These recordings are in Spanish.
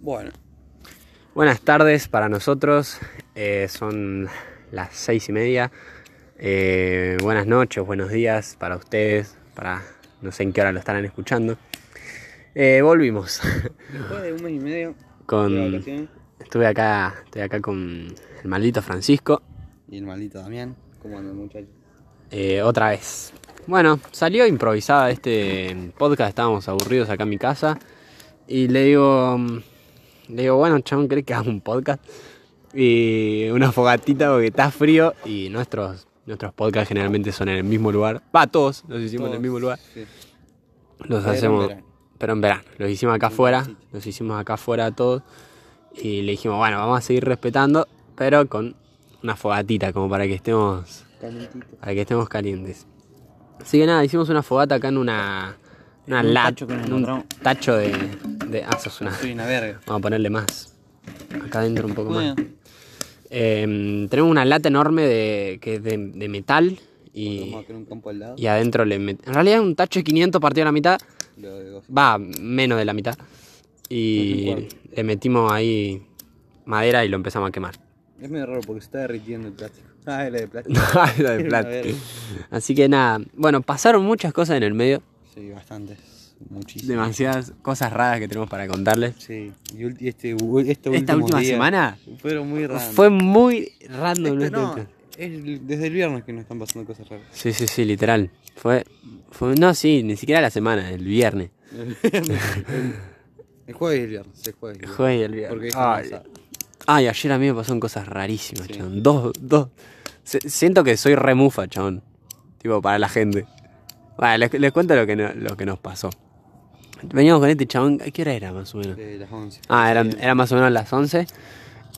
Bueno, Buenas tardes para nosotros, eh, son las seis y media. Eh, buenas noches, buenos días para ustedes, para no sé en qué hora lo estarán escuchando. Eh, volvimos después de un mes y medio con. Estuve acá, estoy acá con el maldito Francisco, y el maldito Damián, ¿cómo anda muchacho? eh, otra vez. Bueno, salió improvisada este podcast, estábamos aburridos acá en mi casa. Y le digo, le digo, bueno, chabón, ¿crees que haga un podcast? Y una fogatita porque está frío y nuestros, nuestros podcasts generalmente son en el mismo lugar. Va, todos los hicimos en el mismo lugar. Sí. Los Pero en hacemos, verano. pero en verano. Los hicimos acá afuera, los hicimos acá afuera todos. Y le dijimos, bueno, vamos a seguir respetando, pero con una fogatita, como para que estemos, Calentito. para que estemos calientes. Así que nada, hicimos una fogata acá en una, una un lata, tacho que nos en un tacho de, de ah, sos una- Soy una verga. Vamos a ponerle más. Acá adentro un poco más. Eh, tenemos una lata enorme de, que es de, de metal y, vamos a tener un campo al lado. y adentro le met- En realidad es un tacho de 500 partido a la mitad. De. Va, menos de la mitad. Y le metimos ahí madera y lo empezamos a quemar. Es medio raro porque se está derritiendo el plástico. Ah, es la de plástico. Era de Era una verga. Así que nada, bueno, pasaron muchas cosas en el medio. Sí, bastantes. Muchísimo. Demasiadas cosas raras que tenemos para contarles. Sí, y ulti- este, u- este Esta último última día semana Fueron muy raros. fue muy random. Este, ¿no? es desde el viernes que nos están pasando cosas raras. Sí, sí, sí, literal. Fue, fue, no, sí, ni siquiera la semana, el viernes. El jueves y el viernes, el jueves. y el viernes. Jueves y el viernes. Porque es Ay, sábado. ay, ayer a mí me pasaron cosas rarísimas, Sí. chabón. Dos, dos. Se- siento que soy remufa, chabón. Tipo, para la gente. Bueno, les, les cuento lo que, no- lo que nos pasó. Veníamos con este chabón, ¿a qué hora era más o menos? De las 11. Ah, eran, eran más o menos las 11.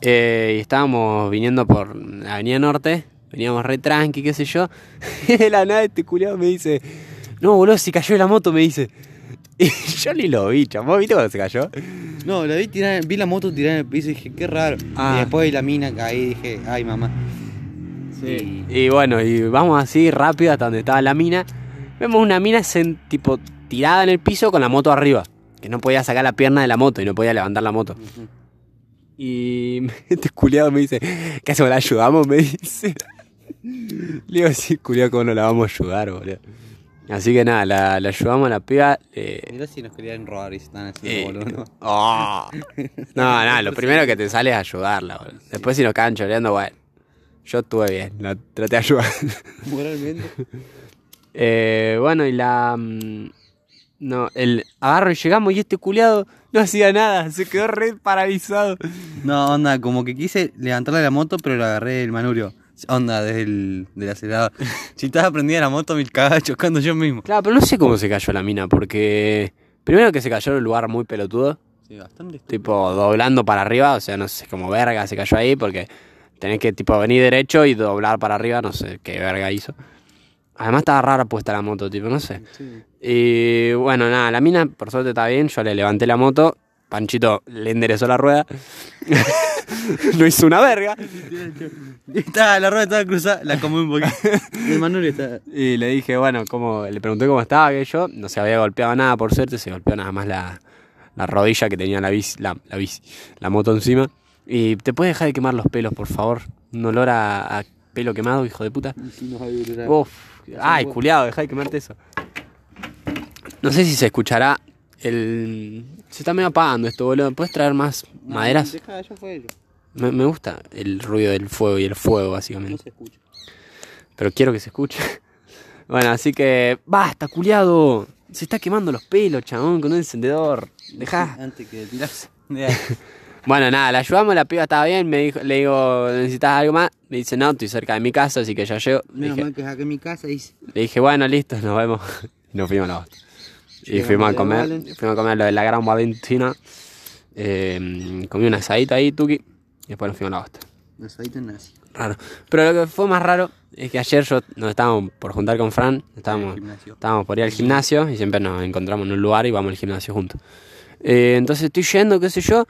eh, y estábamos viniendo por la Avenida Norte. Veníamos re tranqui, qué sé yo. Y de la nada este culiado me dice: No, boludo, se cayó de la moto, me dice. Y yo ni lo vi, chabón. ¿Viste cuando se cayó? No, la vi tirar, vi la moto tirar en el piso y dije, qué raro. Ah. Y después vi la mina caí y dije, ay mamá. Sí. Y bueno, y vamos así rápido hasta donde estaba la mina. Vemos una mina sen- tipo tirada en el piso con la moto arriba. Que no podía sacar la pierna de la moto y no podía levantar la moto. Y este culiado me dice, ¿qué hacemos? ¿La ayudamos? Me dice. Le digo, sí, culiado, ¿cómo no la vamos a ayudar, boludo? Así que nada, la, la ayudamos a la piba. eh, Mirá si nos querían robar y se están haciendo eh, boludo, ¿no? oh. No, no, lo primero que te sale es ayudarla, boludo. Después si nos quedan choreando, bueno. Yo estuve bien, la traté de ayudar. Moralmente. Eh, bueno, y la. mm, No, el agarro y llegamos y este culiado no hacía nada, se quedó re paralizado. No, onda, como que quise levantarle la moto, pero le agarré el manubrio. Onda, desde el del acelerador. si estaba prendida la moto, me cagaba chocando yo mismo. Claro, pero no sé cómo se cayó la mina, porque. Primero que se cayó en un lugar muy pelotudo, Sí, bastante. tipo doblando para arriba, o sea, no sé cómo verga se cayó ahí, porque tenés que tipo venir derecho y doblar para arriba, no sé qué verga hizo. Además estaba rara puesta la moto, tipo, no sé. Sí. Y bueno, nada, la mina por suerte está bien, yo le levanté la moto, Panchito le enderezó la rueda, no hizo una verga, Estaba, la rueda estaba cruzada, la comí un poquito. El y le dije, bueno, cómo, le pregunté cómo estaba, que yo, no se había golpeado nada, por suerte, se golpeó nada más la, la rodilla que tenía la bici, la, la bici, la moto encima. Y te puedes dejar de quemar los pelos, por favor, un olor a, a pelo quemado, hijo de puta. Uf, ay, culiado, deja de quemarte eso. No sé si se escuchará el... Se está medio apagando esto, boludo. ¿Puedes traer más maderas? Deja, ya fue ello. Me, me gusta el ruido del fuego y el fuego, No básicamente. se escucha. Pero quiero que se escuche. Bueno, así que... ¡Basta, culiado! Se está quemando los pelos, chabón, con un encendedor. Dejá. Antes que tirarse. Bueno, nada, la ayudamos, la piba estaba bien. Me dijo, le digo, ¿necesitas algo más? Me dice, no, estoy cerca de mi casa, así que ya llego. Le Menos dije, mal que en mi casa y Le dije, bueno, listo, nos vemos. Y nos fuimos a la bosta. Y fuimos a comer, fuimos a comer lo de la Gran Valentina. Eh, comí un asadito ahí, tuki. Y después nos fuimos a la bosta. Asadito nazi. Raro. Pero lo que fue más raro es que ayer yo nos estábamos por juntar con Fran. Estábamos, estábamos por ir al gimnasio y siempre nos encontramos en un lugar y vamos al gimnasio juntos. Eh, entonces estoy yendo, qué sé yo,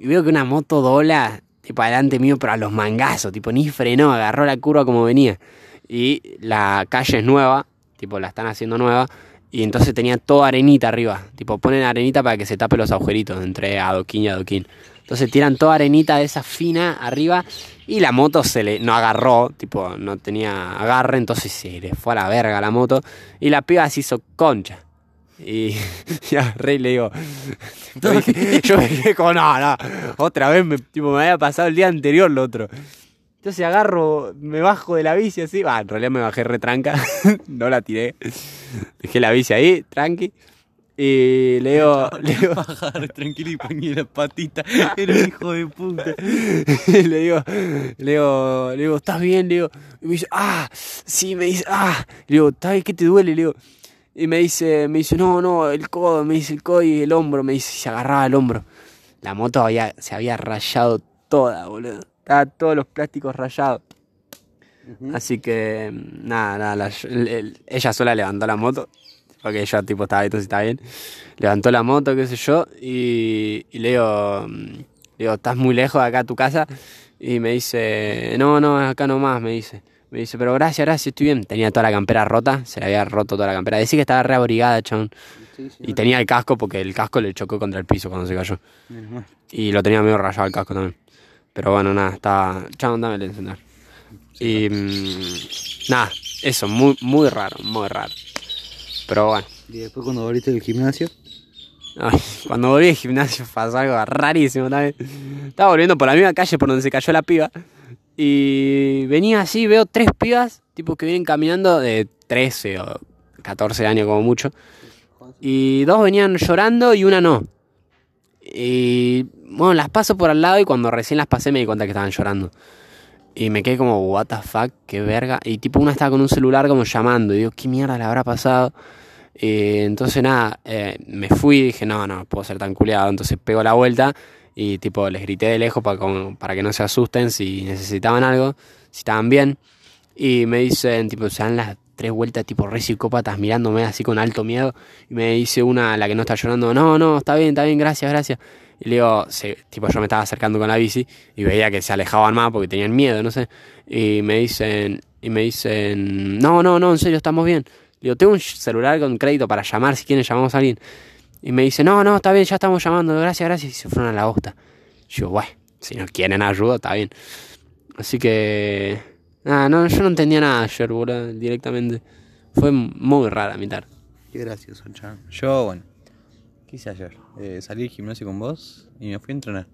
y veo que una moto dobla, tipo adelante mío, pero a los mangazos, tipo ni frenó, agarró la curva como venía. Y la calle es nueva, tipo la están haciendo nueva, Y entonces tenía toda arenita arriba. Tipo, ponen arenita para que se tape los agujeritos entre adoquín y adoquín. Entonces tiran toda arenita de esa fina arriba y la moto se le no agarró, tipo, no tenía agarre, entonces se le fue a la verga la moto y la piba se hizo concha. Y, y agarré y le digo, yo me dije como, no, no, otra vez me, tipo, me había pasado el día anterior lo otro. Entonces agarro, me bajo de la bici así, va, en realidad me bajé retranca, no la tiré, dejé la bici ahí, tranqui, y le digo, le digo, Bajar tranquilo y ponía la patita. Era un hijo de puta. le digo, le digo, le digo, ¿estás bien? Le digo, y me dice, ah, sí, me dice, ah, le digo, ¿estás bien? ¿Qué te duele? Le digo, y me dice, me dice, no, no, el codo, me dice el codo y el hombro, me dice, se agarraba el hombro. La moto había, se había rayado toda, boludo. Estaba todos los plásticos rayados. Así que, nada, nada, la- el- el- ella sola levantó la moto, porque ella tipo estaba ahí, todo está bien. Levantó la moto, qué sé yo, y, y le digo, le digo, ¿estás muy lejos de acá a tu casa? Y me dice, no, no, acá nomás, me dice. Me dice, pero gracias, gracias, estoy bien. Tenía toda la campera rota, se le había roto toda la campera. Decía que estaba reabrigada, chabón. Y tenía el casco porque el casco le chocó contra el piso cuando se cayó. Menos. Y lo tenía medio rayado el casco también. Pero bueno, nada, estaba. Chabón, dame el encender. Y. mm, nada, eso, muy, muy raro, muy raro. Pero bueno. Y después cuando volviste del gimnasio. Ay, cuando volví al gimnasio pasó algo rarísimo también. Estaba volviendo por la misma calle por donde se cayó la piba. Y venía así, veo tres pibas, tipo que vienen caminando de 13 o 14 años como mucho. Y dos venían llorando y una no. Y bueno, las paso por al lado y cuando recién las pasé me di cuenta que estaban llorando. Y me quedé como, what the fuck, qué verga. Y tipo una estaba con un celular como llamando. Y digo, ¿qué mierda le habrá pasado? Eh, entonces nada, eh, me fui y dije, no, no puedo ser tan culiado. Entonces pego la vuelta y tipo les grité de lejos para, como- para que no se asusten si necesitaban algo, si estaban bien. Y me dicen, tipo, se dan las tres vueltas tipo re psicópatas mirándome así con alto miedo. Y me dice una, la que no está llorando, no, no, está bien, está bien, gracias, gracias. Y le digo, se- tipo, yo me estaba acercando con la bici y veía que se alejaban más porque tenían miedo, no sé. Y me dicen, y me dicen, no, no, no, en serio, estamos bien. Le digo, tengo un celular con crédito para llamar si quieren llamamos a alguien. Y me dice, no, no, está bien, ya estamos llamando, gracias, gracias. Y se fueron a la bosta. Yo, bueno, si no quieren ayuda, está bien. Así que, nada, no, yo no entendía nada ayer, boludo, directamente. Fue muy rara mi tarde. Qué gracioso, chan. Yo, bueno, ¿qué hice ayer? Eh, salí del gimnasio con vos y me fui a entrenar.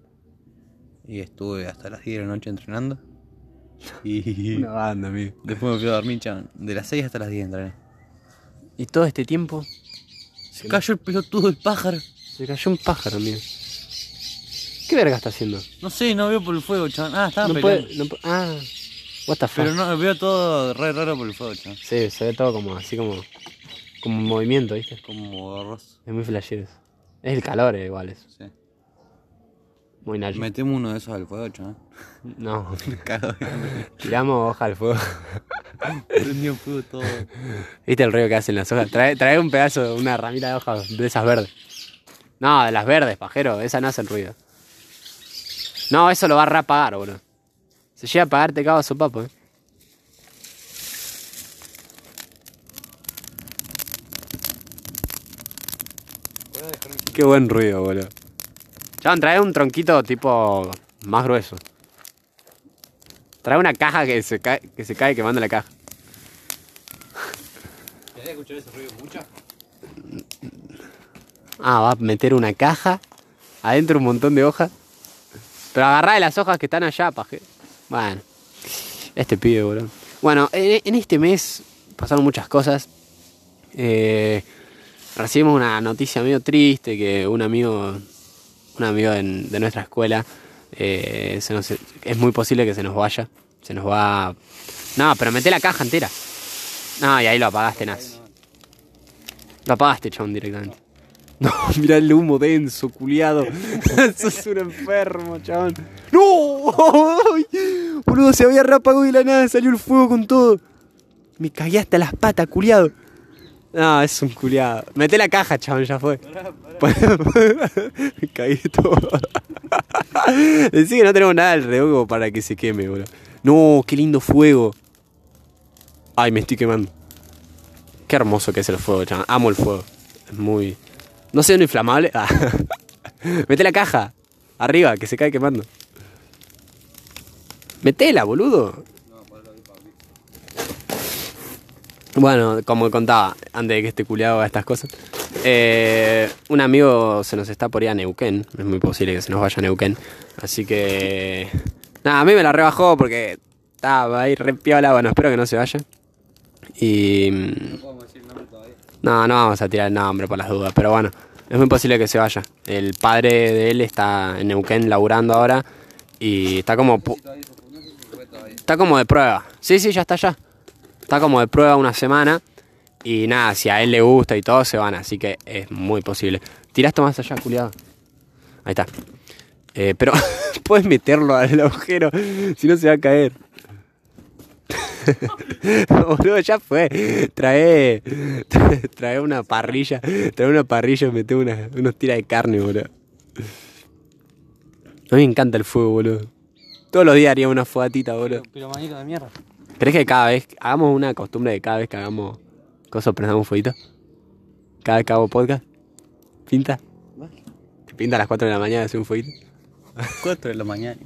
Y estuve hasta las 10 de la noche entrenando. Y banda, amigo. después me fui a dormir, chan. De las 6 hasta las 10 entrené. Y todo este tiempo Se cayó el pelotudo del pájaro. se cayó un pájaro, amigo. ¿Qué verga está haciendo? No sé, no veo por el fuego, chan. Ah, estaba No peleando. puede, no pu- ah, what the fuck. Pero no, veo todo re raro por el fuego, chan. Sí, se ve todo como así como, como un movimiento, ¿viste? Como borroso. Es muy flashero. eso. Es el calor eh, igual eso. Sí. Muy nazi. Metemos uno de esos al fuego, chan. No, tiramos hoja al fuego. Prendió fuego todo. ¿Viste el ruido que hacen las hojas? Trae, trae un pedazo, una ramita de hojas de esas verdes. No, de las verdes, pajero. Esas no hacen ruido. No, eso lo va a reapagar, boludo. Se llega a apagar, te cago a su papo, eh. Qué buen ruido, boludo. Chabón, trae un tronquito tipo más grueso. Trae una caja que se cae, que se cae quemando la caja. ¿Querés escuchar ese ruido mucho? Ah, va a meter una caja. Adentro un montón de hojas. Pero agarrá de las hojas que están allá, paje. Bueno. Este pibe, boludo. Bueno, en, en este mes pasaron muchas cosas. Eh, recibimos una noticia medio triste que un amigo, un amigo de nuestra escuela, eh, se nos- es muy posible que se nos vaya. Se nos va... No, pero mete la caja entera. No, y ahí lo apagaste, Nas. Lo apagaste, chabón, directamente. No, mirá el humo denso, culiado. Sos un enfermo, chabón. ¡No! Boludo, se había reapagado y la nada salió el fuego con todo. Me cagué hasta las patas, culiado. No, es un culiado. Mete la caja, chabón, ya fue. Me cagué todo. Decí que no tenemos nada alrededor para que se queme, boludo. No, qué lindo fuego. Ay, me estoy quemando. Qué hermoso que es el fuego, chaval. Amo el fuego. Es muy. No sé, no inflamable. Ah. Mete la caja. Arriba, que se cae quemando. Metela, boludo. Bueno, como contaba, antes de que este culiado haga estas cosas, eh, un amigo se nos está por ir a Neuquén. Es muy posible que se nos vaya a Neuquén. Así que. Nada, a mí me la rebajó porque estaba ahí re piola. Bueno, espero que no se vaya. Y. No, no vamos a tirar el nombre por las dudas, pero bueno, es muy posible que se vaya. El padre de él está en Neuquén laburando ahora y está como. Está como de prueba. Sí, sí, ya está ya. Está como de prueba una semana. Y nada, si a él le gusta y todo, se van. Así que es muy posible. Tirá esto más allá, culiado. Ahí está. Eh, pero puedes meterlo al agujero. Si no, se va a caer. Boludo, ya fue. Trae, trae una parrilla. Trae una parrilla y mete unos tiras de carne, boludo. A mí me encanta el fuego, boludo. Todos los días haría una fogatita, boludo. Pero manito de mierda. ¿Crees que cada vez hagamos una costumbre de cada vez que hagamos cosas prendamos un fueguito? Cada vez que hago podcast. ¿Pinta? ¿Te pinta a las 4 de la mañana hacer un fueguito? 4 de la mañana.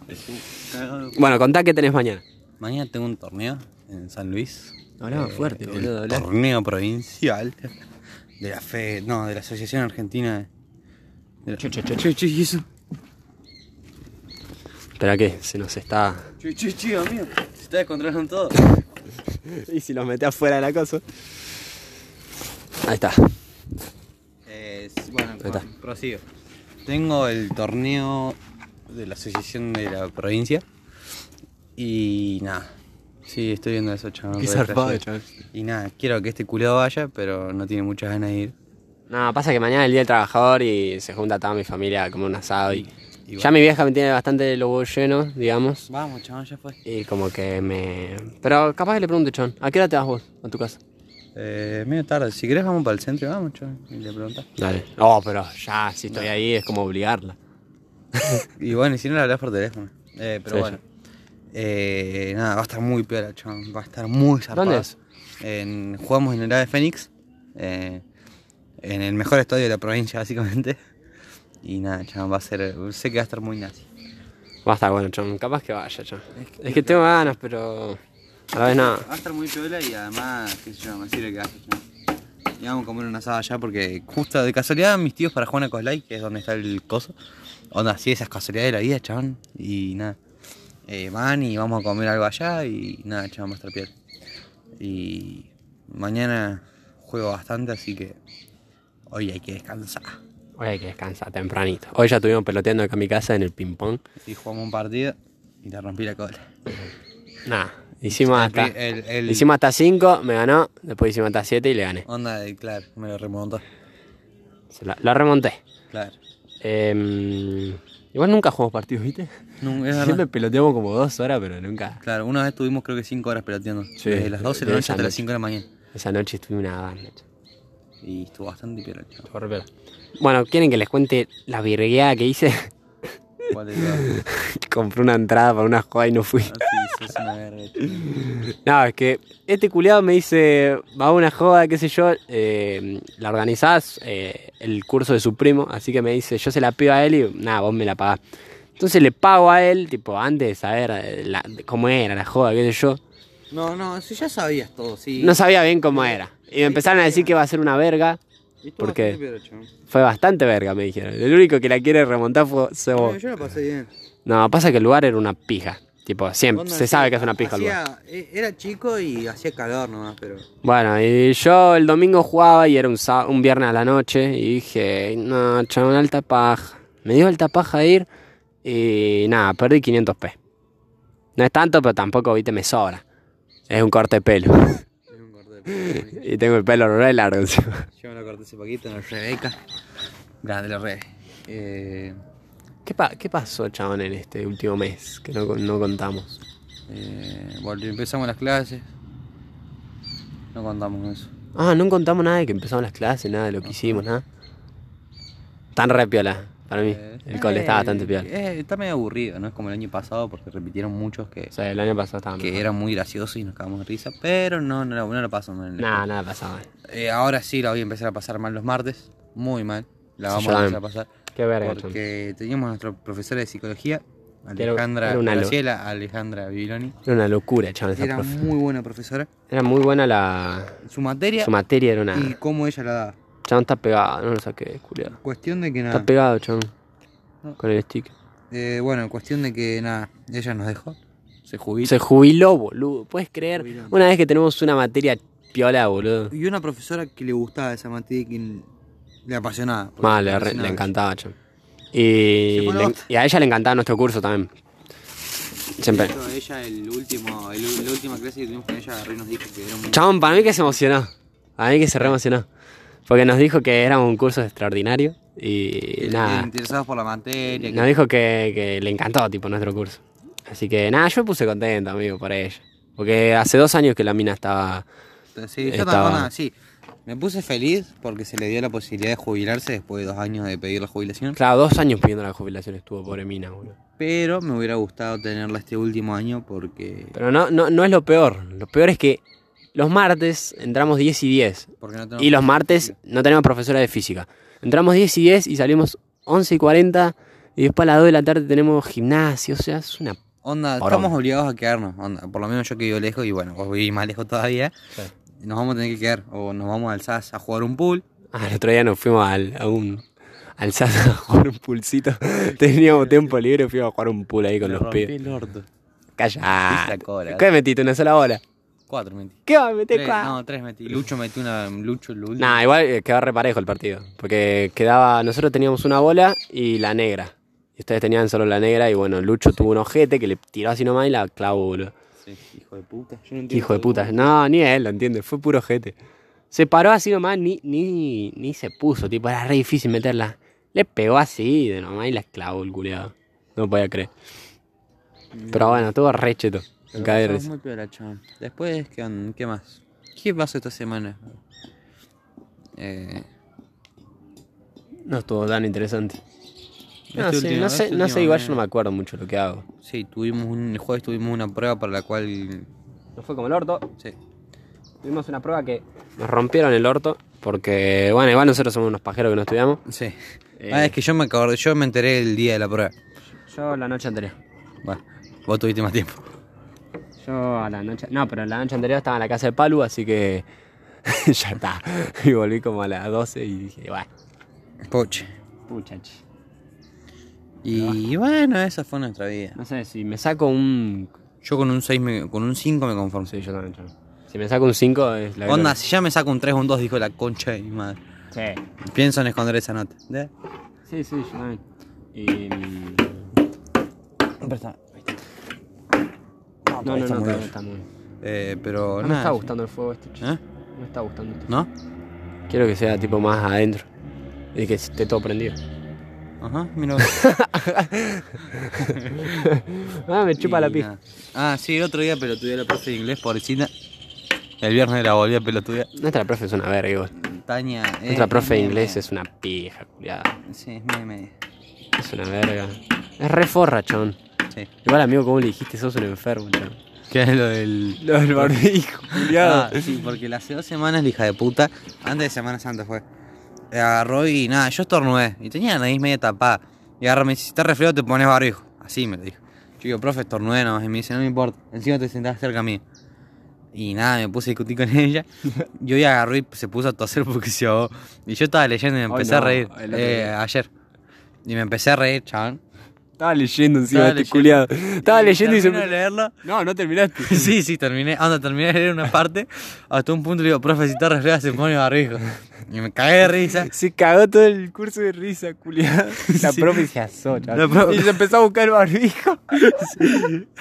Bueno, contá qué tenés mañana. Mañana tengo un torneo en San Luis. Hablaba fuerte, el boludo, hablá. Torneo provincial de la fe, no, de la Asociación Argentina de la... ¿y eso? Espera que se nos está. Che, amigo, se está descontrolando todo. Y si los mete afuera de la cosa. Ahí está. Eh, bueno, Ahí está. prosigo. Tengo el torneo de la Asociación de la Provincia. Y nada. Sí, estoy viendo eso, chaval. Qué zarpado, chaval. Y nada, quiero que este culiado vaya, pero no tiene muchas ganas de ir. No, pasa que mañana es el día del trabajador y se junta toda mi familia a comer un asado y. Ya mi vieja me tiene bastante los huevos llenos, digamos. Vamos, chaval, ya fue. Y como que me. Pero capaz que le pregunte, Chon, ¿a qué hora te vas vos a tu casa? Eh, medio tarde. Si querés, vamos para el centro y vamos, chaval. Y le preguntás. Dale. Oh, pero ya, si estoy ahí es como obligarla. Y bueno, y si no, le hablas por teléfono. Eh, pero Sí, bueno. Eh, nada, va a estar muy peor, chaval. Va a estar muy zarpado. ¿Dónde es? En, jugamos en el AVE Fénix. eh, en el mejor estadio de la provincia, básicamente. Y nada, chaval, va a ser. Sé que va a estar muy nazi. Va a estar bueno, Chon. Capaz que vaya, Chon. Es que tengo ganas, pero. A la vez nada. Va a estar muy piola y además, qué sé yo, me sirve que vaya, chaval. Y vamos a comer una asada allá porque justo de casualidad mis tíos para Juana Coslay, que es donde está el coso. Onda, así esas casualidades de la vida, chaval. Y nada. Eh, van y vamos a comer algo allá y nada, chaval, va a estar piel. Y mañana juego bastante, así que hoy hay que descansar. Hoy hay que descansar tempranito. Hoy ya estuvimos peloteando acá en mi casa en el ping-pong. Y jugamos un partido y le rompí la cola. Nada. Hicimos hasta. el- el- Hicimos hasta 5, me ganó. Después hicimos hasta 7 y le gané. Onda de, claro, me lo remontó. La, la remonté. Claro. Em, igual nunca jugamos partidos, ¿viste? No, es Siempre peloteamos como dos horas, pero nunca. Claro, una vez tuvimos creo que 5 horas peloteando. Sí, Desde las 12 de la noche hasta las noche. 5 de la mañana. Esa noche estuve una banda. Y estuvo bastante piola, chaval. Estuvo re piola. Bueno, ¿quieren que les cuente la virgueada que hice? ¿Cuál de todas? Compré una entrada para una joda y no fui. Ah, sí, sos una verga. No, es que este culiado me dice, va a una joda, qué sé yo, eh, la organizás, eh, el curso de su primo, así que me dice, yo se la pido a él y nada, vos me la pagás. Entonces le pago a él, tipo, antes de saber eh, la- cómo era la joda, qué sé yo. No, no, si ya sabías todo, sí. No sabía bien cómo era. Y me empezaron a decir que iba a ser una verga. Y estuvo ¿por qué? bastante piola, chaval. Fue bastante verga, me dijeron. El único que la quiere remontar fue vos. yo la pasé bien. No, pasa que el lugar era una pija. Tipo, siempre, se sabe que es una pija el lugar. eh, Era chico y hacía calor nomás, pero. Bueno, y yo el domingo jugaba y era un, un viernes a la noche y dije, no, chabón, alta paja. Me dio alta paja ir y nada, perdí 500 p. No es tanto, pero tampoco, viste, me sobra. Es un corte de pelo. y tengo el pelo re largo encima. Yo me lo corté hace poquito en el Rebeca. Grande la Rebe. Eh, ¿Qué, pa- ¿Qué pasó, chabón, en este último mes que no, no contamos? eh, volví- empezamos las clases. No contamos eso. Ah, no contamos nada de que empezamos las clases, nada de lo que hicimos, nada. Tan re piola. Para mí. Eh, El cole eh, está bastante peor. eh, está medio aburrido, no es como el año pasado porque repitieron muchos que, O sea, el año pasado estaba que mejor. era muy gracioso y nos cagamos de risa, pero no, no, no lo paso mal. Nada, nada pasaba. Eh, ahora sí la voy a empezar a pasar mal los martes, muy mal. La Sí, vamos yo a empezar a pasar. Qué verga. Porque teníamos nuestra profesora de psicología, era- Alejandra era una lo- Graciela, Alejandra Bibiloni. Era una locura, chaval, esa Era profe. muy buena profesora. Era muy buena la. Su materia Su materia era una. y cómo ella la daba. Chabón está pegado, no lo saqué, culiado. Cuestión de que Está nada. pegado, chabón. No. Con el stick. eh, bueno, cuestión de que nada, ella nos dejó. Se jubiló. Se jubiló, boludo. ¿Puedes creer? Jubiló. Una vez que tenemos una materia piola, boludo. Y una profesora que le gustaba esa materia y que le apasionaba. Mal, le re- encantaba, chabón. Y, le- a ella le encantaba nuestro curso también. Siempre. Hecho, ella, el último, el- la última clase que tuvimos con ella, agarró y nos dijo que era un. Chabón, para mí que se emocionó. A mí que se re emocionó. Porque nos dijo que era un curso extraordinario. Y que- nada. Interesados por la materia. que- Nos dijo que, que le encantó, tipo, nuestro curso. Así que nada, yo me puse contento, amigo, por ella. Porque hace dos años que la mina estaba. Sí, yo Estaba- nada, sí. Me puse feliz porque se le dio la posibilidad de jubilarse después de dos años de pedir la jubilación. Claro, dos años pidiendo la jubilación estuvo, pobre mina, boludo. Pero me hubiera gustado tenerla este último año porque. Pero no, no, no es lo peor. Lo peor es que los martes entramos 10 y 10. porque no tenemos Y los martes no tenemos profesora de física. Entramos 10 y 10 y salimos 11 y 40. Y después a las 2 de la tarde tenemos gimnasio. O sea, es una. Onda, estamos obligados a quedarnos. Onda, por lo menos yo que vivo lejos y bueno, vos vivís más lejos todavía. Nos vamos a tener que quedar. O nos vamos al SAS a jugar un pool. Ah, el otro día nos fuimos al, a un. Al SAS a jugar un pulsito. Teníamos tiempo libre y fuimos a jugar un pool ahí con los orto. Calla. ¿Qué metiste? ¿Una sola bola? Cuatro metí. ¿Qué va a meter Tres, cuatro? no, tres metí. Lucho metió una. Lucho, último. Nah, igual eh, quedó reparejo el partido. Porque quedaba. Nosotros teníamos una bola y la negra. Y ustedes tenían solo la negra. Y bueno, Lucho tuvo un ojete que le tiró así nomás y la clavó, boludo. Sí, hijo de puta. Yo no entiendo hijo de cómo- puta. No, ni él lo entiende. Fue puro ojete. Se paró así nomás, ni, ni, ni se puso. Tipo, era re difícil meterla. Le pegó así de nomás y la clavó el culeado. No podía creer. Pero bueno, estuvo re cheto. Me Pero muy chabón. Después, ¿qué, ¿qué más? ¿Qué pasó esta semana? Eh, No estuvo tan interesante. No Este sé, último- no sé, este no sé último igual yo no me acuerdo mucho lo que hago. sí, tuvimos un, el jueves tuvimos una prueba para la cual. No fue como el orto. Sí. Tuvimos una prueba que nos rompieron el orto. Porque, bueno, igual nosotros somos unos pajeros que no estudiamos. Sí. Eh. Ah, es que yo me acordé, yo me enteré el día de la prueba. Yo la noche anterior. Bueno, vos tuviste más tiempo. Yo a la noche. No, pero la noche anterior estaba en la casa de Palu, así que. ya está. Y volví como a las 12 y dije, bueno, Poche. muchachi. Y bueno, esa fue nuestra vida. No sé, si me saco un. Yo con un 6 me- con un 5 me conformo. Sí, yo también, yo. Si me saco un 5 es la Onda, si ya me saco un 3 o un 2, dijo la concha de mi madre. Sí. Pienso en esconder esa nota. ¿De? Sí, sí, yo también. Y. No, no, no, está muy todavía bien. está muy. Eh, pero No me está gustando el fuego este, chico. ¿Eh? No me está gustando esto. ¿No? Quiero que sea tipo más adentro. Y que esté todo prendido. Ajá, mira. ah, me chupa Y la pija. Ah, sí, el otro día pelotudeé a la profe de inglés, pobrecita. El viernes la volví a pelotudear. Nuestra profe es una verga, igual. Eh, Nuestra profe de inglés es una pija, culiada. Sí, es media, media. Es una verga. Es re forra, chon. Sí. Igual, amigo, como le dijiste, sos un enfermo, chon. ¿Qué es lo del.? Lo del barbijo, Ah, sí, porque las hace dos semanas la hija de puta, antes de Semana Santa fue. Agarró y nada, yo estornudé. Y tenía la nariz media tapada. Y agarró me dice, si estás resfriado te pones barbijo. Así me lo dijo. Yo digo, profe, estornudé nomás. Y me dice, no me importa. Encima te sentás cerca mío. Y nada, me puse a discutir con ella. Yo y agarró y se puso a toser porque se ahogó. Y yo estaba leyendo y me empecé no, a reír. eh, ayer. Y me empecé a reír, chaval. Estaba leyendo encima Estaba de este leyendo. culiado. Estaba leyendo y se. De leerlo. No, no terminaste. Sí, sí, terminé. Anda, terminé de leer una parte. Hasta un punto le digo, profe, si está resfriada se pone barbijo. Y me cagué de risa. Se cagó todo el curso de risa, culiado. La Sí. profe se asó, chaval. La profe- Y se empezó a buscar el barbijo.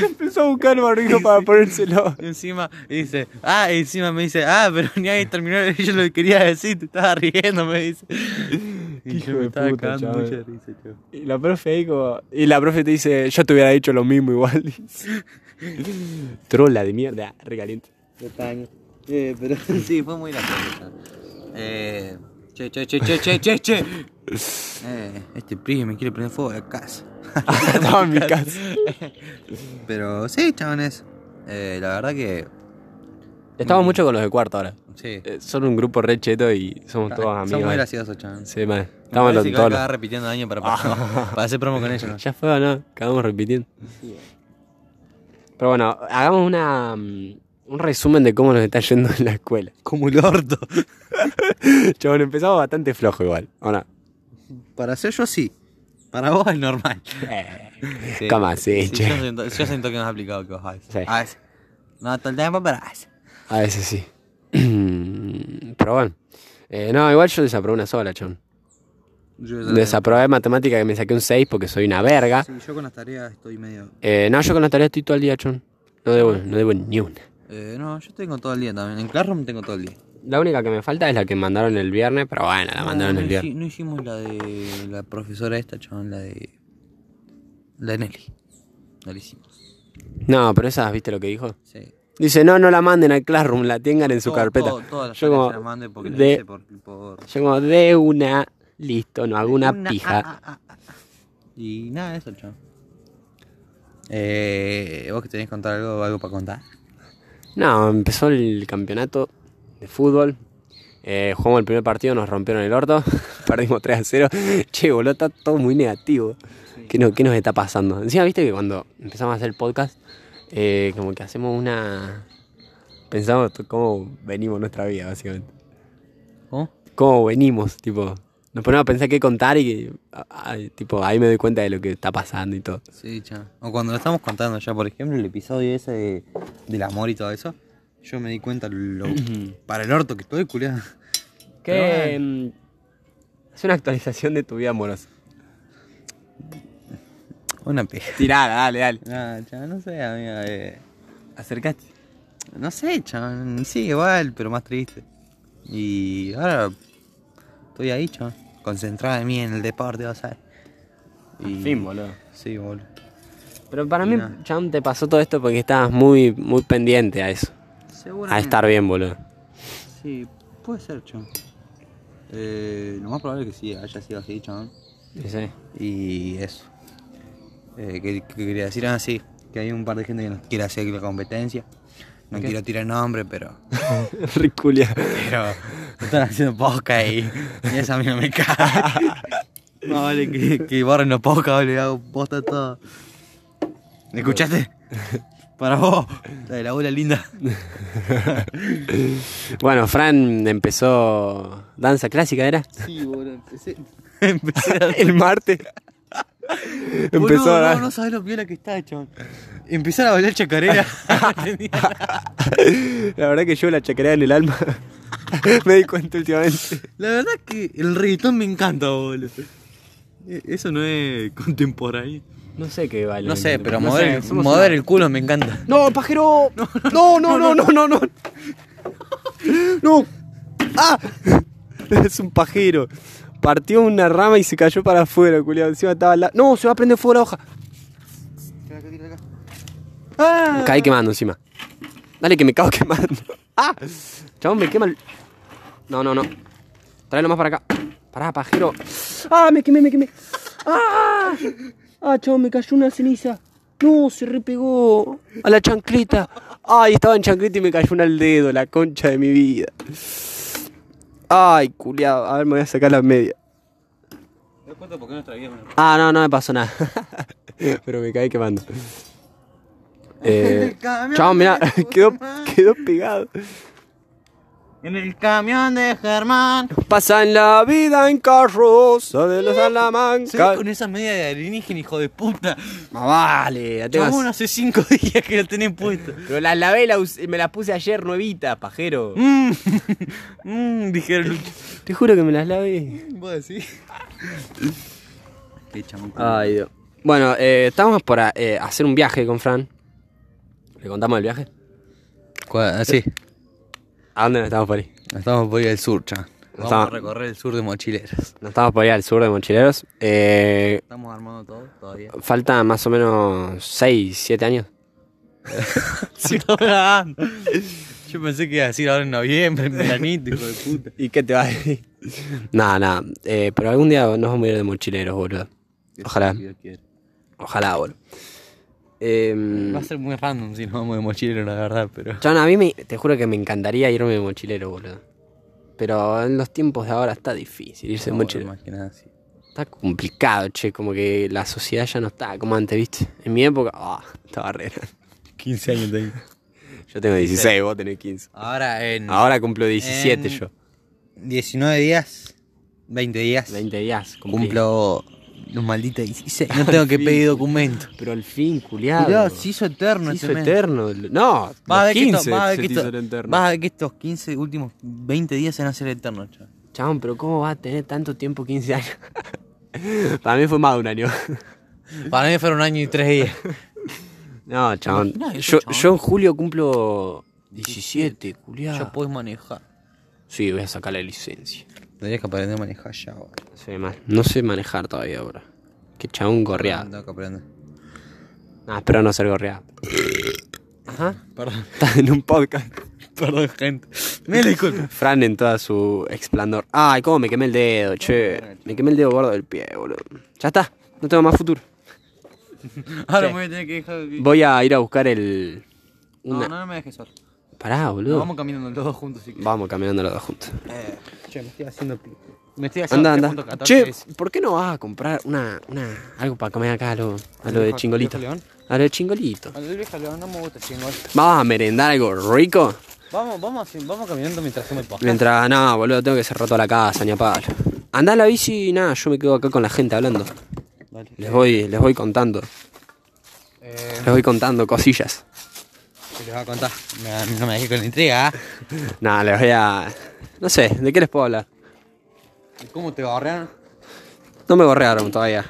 Se empezó a buscar el barbijo para ponérselo. Y encima dice, ah, y encima me dice, ah, pero ni ahí terminó de leer yo lo que quería decir, te estaba riendo, me dice. Y Hijo yo me de estaba puta, cagando mucha de risa, chaval. Y la profe ahí como... Y la profe te dice, yo te hubiera dicho lo mismo igual. Trola de mierda, ah, recaliente. Eh, pero sí, fue muy gracioso. Eh, Che, che, che, che, che, che, che. Eh, este pibe me quiere prender fuego a la casa. Estaba en mi casa. Pero sí, chavales. Eh, la verdad que. Estamos mucho con los de cuarto ahora. Sí. Eh, son un grupo re cheto y somos todos amigos. Son muy eh. graciosos, chavales. Sí, man. Estamos que todos. repitiendo año para, para, para hacer promo con ellos. ¿no? Ya fue o no, acabamos repitiendo. Pero bueno, hagamos una mm, un resumen de cómo nos está yendo en la escuela. Como el orto. Chabón, empezamos bastante flojo igual. ¿O no? Para ser yo sí. Para vos es normal. Sí. ¿Cómo así, che? Yo siento, yo siento que no has aplicado que vos haces. Sí. No todo el tiempo, pero a veces. A veces sí. Pero bueno. Eh, no, igual yo desaprobé una sola, chon. Desaprobé matemática que me saqué un 6 porque soy una verga. Sí, yo con las tareas estoy medio. Eh, no, yo con la tarea estoy todo el día, chon. No debo, no debo ni una. Eh, no, yo tengo todo el día también. En Classroom tengo todo el día. La única que me falta es la que mandaron el viernes, pero bueno, la mandaron no, el viernes. no hicimos la de la profesora esta, chabón, la de. La de Nelly. No la hicimos. No, pero esa, ¿viste lo que dijo? Sí. Dice, no, no la manden al Classroom, la tengan en su Todo- carpeta. todo- todas las Yo como, la de- hice por. por yo como, de una, listo, no hago una, pija. ah, ah, ah. Y nada, eso, chabón. Eh, ¿Vos que tenés que contar algo, algo para contar? No, empezó el campeonato de fútbol. Eh, jugamos el primer partido, nos rompieron el orto. Perdimos 3 a 0. Che, boludo, está todo muy negativo. ¿Qué, no- qué nos está pasando? Encima, viste que cuando empezamos a hacer el podcast, eh, como que hacemos una. Pensamos cómo venimos nuestra vida, básicamente. ¿Cómo? Cómo venimos, tipo. Nos ponemos a pensar qué contar y que, tipo, ahí me doy cuenta de lo que está pasando y todo. Sí, chabón. O cuando lo estamos contando ya, por ejemplo, el episodio ese de- del amor y todo eso, yo me di cuenta lo para el orto que estoy, culiado. ¿Qué? mm, Es una actualización de tu vida amorosa. Una pija. Tirala, dale, dale. Ah, chaval, no sé, amiga. Eh, Acercaste. no sé, chaval. Sí, igual, pero más triste. Y ahora estoy ahí, chaval. Concentrado en mí en el deporte, vas a ver. Al fin, boludo. Sí, boludo. Pero para Y mí. Chan, te pasó todo esto porque estabas muy, muy pendiente a eso. A estar bien, boludo. Sí, puede ser, chaval. Eh, lo más probable es que sí, haya sido así, chaval. Sí. Y eso. Eh, que, que quería decir así, que hay un par de gente que nos quiere hacer la competencia. No quiero tirar nombre, pero. Riculia. Pero. Están haciendo podcast y, y eso a mí no me cae. No vale que, que borren los podcasts, vale, hago posta todo. ¿Me escuchaste? Para vos, la de la abuela linda. Bueno, Fran empezó danza clásica, ¿era? Sí, boludo, empecé. Empecé a El martes. empezó Boludo, a no, no sabes lo piola que está, chabón. Empezar a bailar chacarera. La verdad que yo la chacarera en el alma. me di cuenta últimamente. La verdad que el reggaetón me encanta, boludo. Eh, Eso no es contemporáneo. No sé qué baila. No sé, pero No mover, mover una- el culo me encanta. ¡No, pajero! No, no, no, no, no, no. No. ¡Ah! Es un pajero. Partió una rama y se cayó para afuera, culiado. Encima estaba la... No, se va a prender fuego la hoja. Ah. Caí quemando encima. Dale que me cago quemando. ¡Ah! Chabón, me quema el... No, no, no. Tráelo más para acá. Pará, pajero. ¡Ah, me quemé, me quemé! ¡Ah! ¡Ah, chabón, me cayó una ceniza! No, se repegó a la chancleta. Ay, estaba en chancleta y me cayó una al dedo, la concha de mi vida. Ay, culiado. A ver, me voy a sacar la media. ¿Te das cuenta por qué vida es una Ah, no, no me pasó nada. Pero me caí quemando. Eh, mirá, de quedó, quedó pegado. En el camión de Germán. Pasan la vida en carroza de los Se Salamanca. con esa media de alienígena, hijo de puta. Más vale, Chabón, así. hace cinco días que la tenés puesta. Pero la lavé, la us- me la puse ayer nuevita, pajero. Mmm, mmm, dijeron Lucho. Te juro que me las lavé. ¿Vos decís? Qué. Ay, Dios. Bueno, eh, estamos por eh, hacer un viaje con Fran. ¿Le contamos el viaje? ¿Cuál? Sí, ¿A dónde nos estamos por ir? estamos por ir al sur, chabón. Vamos Estamos- a recorrer el sur de mochileros. Nos estamos por ir al sur de Mochileros. Eh, Estamos armando todo todavía. falta más o menos 6, 7 años. Sí, estamos grabando. Yo pensé que iba a decir ahora en noviembre, en veranito, hijo de puta. ¿Y qué te va a decir? Nada, nada. Eh, pero algún día nos vamos a ir de mochileros, boludo. Ojalá. Si Dios. Ojalá, boludo. Eh, Va a ser muy random si nos vamos de mochilero, la verdad, pero. Chabón, a mí me, te juro que me encantaría irme de mochilero, boludo. Pero en los tiempos de ahora está difícil irse de mochilero. Más que nada, sí. Está complicado, che. Como que la sociedad ya no está como antes, ¿viste? En mi época, ah, estaba re grande. 15 años tengo. Yo tengo 16, vos tenés 15. Ahora en Ahora cumplo 17 En- yo. 19 días, 20 días, 20 días. cumplí. cumplo los malditos 16. No tengo que pedir documento. Pero al fin, culiado. Cuidado, se hizo eterno Se este hizo mes. eterno. No, Vas a, ver los que 15 esto- vas, a ver que te esto- hicieron eternos. vas a ver que estos 15 últimos 20 días se van a hacer eternos, chaval. Chabón, pero ¿cómo va a tener tanto tiempo 15 años? Para mí fue más de un año. Para mí fueron un año y tres días. No, chabón. Yo, yo en julio cumplo 17, culiado. Ya podés manejar. Sí, voy a sacar la licencia. Tendrías que aprender a manejar ya mal. No sé manejar todavía ahora. Que chabón gorreado. Tengo que aprender. Ah, espero no ser gorreado. Ajá. Perdón, Estás en un podcast. perdón, gente. Me disculpo. Fran en toda su esplendor. Ay, cómo me quemé el dedo, che. Me quemé el dedo gordo del pie, boludo. Ya está, no tengo más futuro. Ahora Sí. me voy a tener que dejar. Voy a ir a buscar el. No, Una... no, no me dejes solo. Pará, boludo. vamos caminando los dos juntos si. Vamos caminando los dos juntos. Eh, che, me estoy haciendo. Me estoy haciendo. Anda, anda. 3.14 Che, ¿por qué no vas a comprar una, una algo para comer acá a lo, a lo de ¿Viejo- chingolito? A lo de chingolito. Al viejo León no me gusta chingol. ¿Vamos a merendar algo rico? Vamos, vamos, vamos caminando mientras hacemos el podcast. Mientras, no, boludo, tengo que cerrar toda la casa, ni a palo. Andá a la bici y nada, yo me quedo acá con la gente hablando. Les voy, les voy contando. Eh, Les voy contando cosillas. ¿Qué les voy a contar? Me- no me dejé con la intriga. ¿ah? Nada, les voy a. No sé, ¿de qué les puedo hablar? ¿Cómo te barrean? No me gorrearon todavía.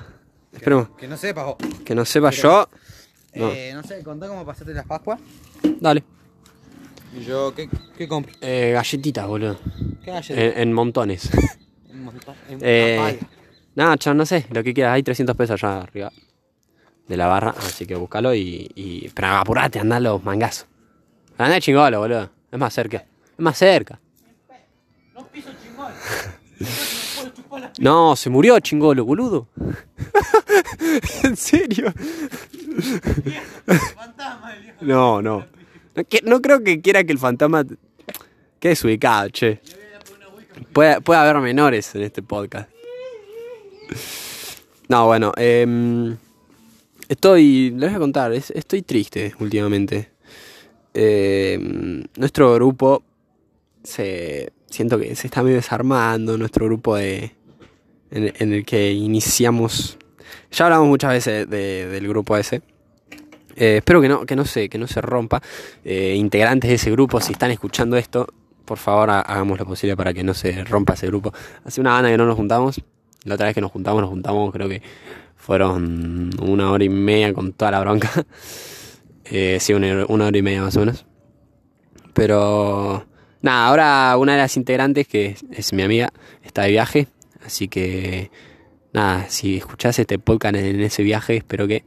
Esperemos Que no sepas vos. que no sepa yo. No. Eh, no sé, contá cómo pasaste las Pascuas. Dale. Y yo, ¿qué, qué compro? Eh, galletitas, boludo. ¿Qué hay En, en montones. Un montón. En Eh, nada, no sé, lo que quieras. Hay 300 pesos allá arriba de la barra, así que búscalo y. y... Pero apurate, andá los mangazos. Andá chingolo, boludo. Es más cerca. Es más cerca. No se murió chingolo, boludo. ¿En serio? No, no. No, no creo que quiera que el fantasma quede desubicado, che. Puede, puede haber menores en este podcast. No, bueno, em, estoy, les voy a contar, es- estoy triste últimamente. Em, nuestro grupo se, siento que se está medio desarmando, nuestro grupo de, en, el que iniciamos, ya hablamos muchas veces de- del grupo ese. Eh, espero que no, que no se, que no se rompa. Eh, integrantes de ese grupo, si están escuchando esto, por favor ha- hagamos lo posible para que no se rompa ese grupo. Hace una gana que no nos juntamos. La otra vez que nos juntamos, nos juntamos, creo que fueron una hora y media con toda la bronca. Eh, sí, una, hora y media más o menos. Pero nada, ahora una de las integrantes, que es, mi amiga, está de viaje. Así que nada, si escuchás este podcast en ese viaje, espero que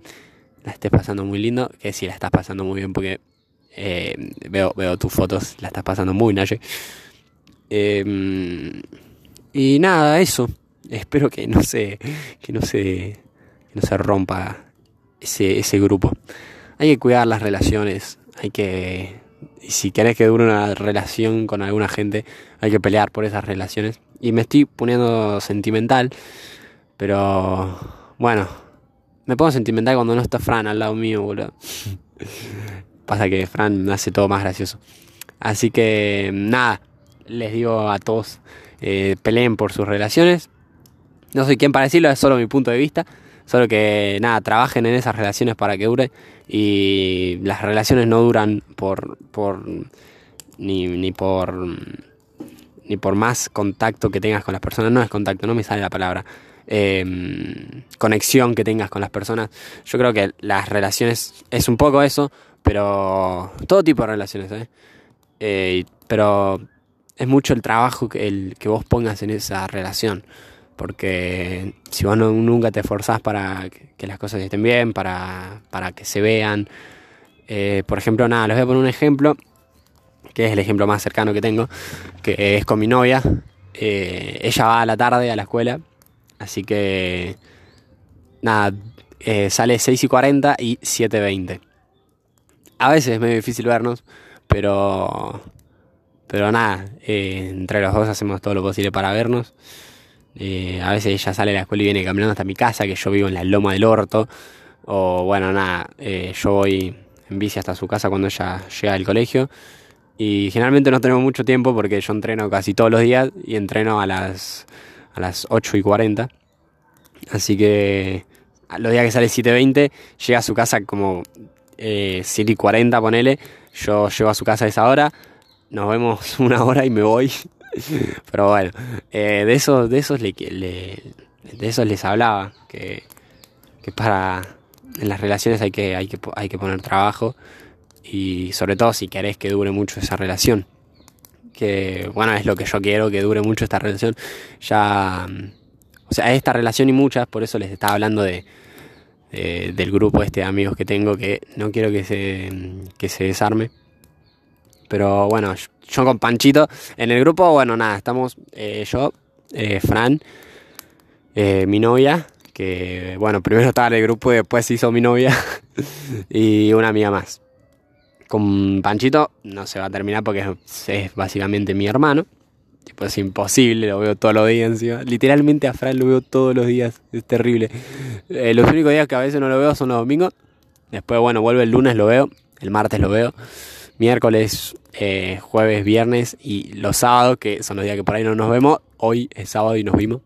la estés pasando muy lindo, que sí la estás pasando muy bien porque eh, veo, veo tus fotos, la estás pasando muy naye. Eh, y nada, eso. Espero que no se, que no se, no se rompa ese, ese grupo. Hay que cuidar las relaciones, hay que, y si querés que dure una relación con alguna gente, hay que pelear por esas relaciones. Y me estoy poniendo sentimental, pero bueno, me pongo sentimental cuando no está Fran al lado mío, boludo. Pasa que Fran hace todo más gracioso. Así que nada, les digo a todos, eh, peleen por sus relaciones. No soy quien para decirlo, es solo mi punto de vista. Solo que nada, trabajen en esas relaciones para que dure. Y las relaciones no duran por. por ni, ni por. ni por más contacto que tengas con las personas. No es contacto, no me sale la palabra. Eh, conexión que tengas con las personas. Yo creo que las relaciones es un poco eso, pero todo tipo de relaciones, ¿eh? Eh, pero es mucho el trabajo que, el, que vos pongas en esa relación. Porque si vos nunca te esforzás para que, las cosas estén bien, para, para que se vean. eh, por ejemplo, nada, les voy a poner un ejemplo que es el ejemplo más cercano que tengo, que es con mi novia. Eh, ella va a la tarde a la escuela, así que nada, eh, sale 6 y 40 y 7 y 20. A veces es medio difícil vernos, pero, pero nada, entre los dos hacemos todo lo posible para vernos. A veces ella sale de la escuela y viene caminando hasta mi casa, que yo vivo en la loma del orto. O bueno, nada, yo voy en bici hasta su casa cuando ella llega del colegio. Y generalmente no tenemos mucho tiempo porque yo entreno casi todos los días y entreno a las, a las 8 y 40. Así que los días que sale 7.20, llega a su casa como eh, 7 y 40, ponele. Yo llego a su casa a esa hora, nos vemos una hora y me voy. Pero bueno, eh, de, esos, de, esos le, de esos les hablaba, que, que para en las relaciones hay que, hay que, hay que poner trabajo y sobre todo si querés que dure mucho esa relación. Que bueno, es lo que yo quiero, que dure mucho esta relación. Ya, o sea, esta relación y muchas, por eso les estaba hablando de, del grupo este de amigos que tengo, que no quiero que se, que se desarme. Pero bueno, yo con Panchito, en el grupo, bueno, nada, estamos eh, yo, eh, Fran, eh, mi novia, que bueno, primero estaba en el grupo y después se hizo mi novia y una amiga más. Con Panchito no se va a terminar porque es, básicamente mi hermano. Tipo, es imposible, lo veo todos los días encima. Literalmente a Fran lo veo todos los días, es terrible. Los únicos días que a veces no lo veo son los domingos. Después, bueno, vuelve el lunes, lo veo. El martes lo veo. Miércoles, eh, jueves, viernes y los sábados, que son los días que por ahí no nos vemos. Hoy es sábado y nos vimos.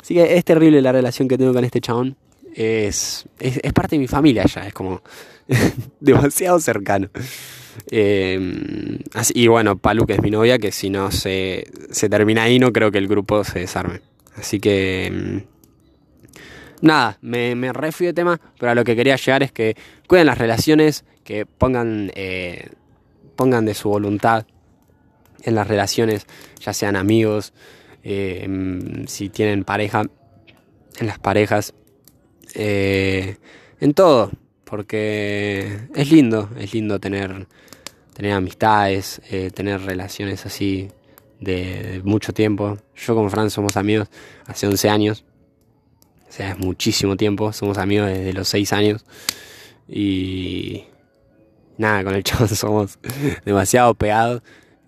Así que es terrible la relación que tengo con este chabón. Es, es, parte de mi familia ya, es como demasiado cercano. Así, y bueno, Palu, que es mi novia, que si no se, se termina ahí, no creo que el grupo se desarme. Así que. Mm, nada, me, me de tema, pero a lo que quería llegar es que cuiden las relaciones, que pongan, eh, pongan de su voluntad en las relaciones, ya sean amigos, eh, si tienen pareja, en las parejas, eh, en todo, porque es lindo, es lindo tener, tener amistades, eh, tener relaciones así de, mucho tiempo. Yo con Fran somos amigos hace 11 años, o sea, es muchísimo tiempo, somos amigos desde los 6 años y nada, con el chavo somos demasiado pegados.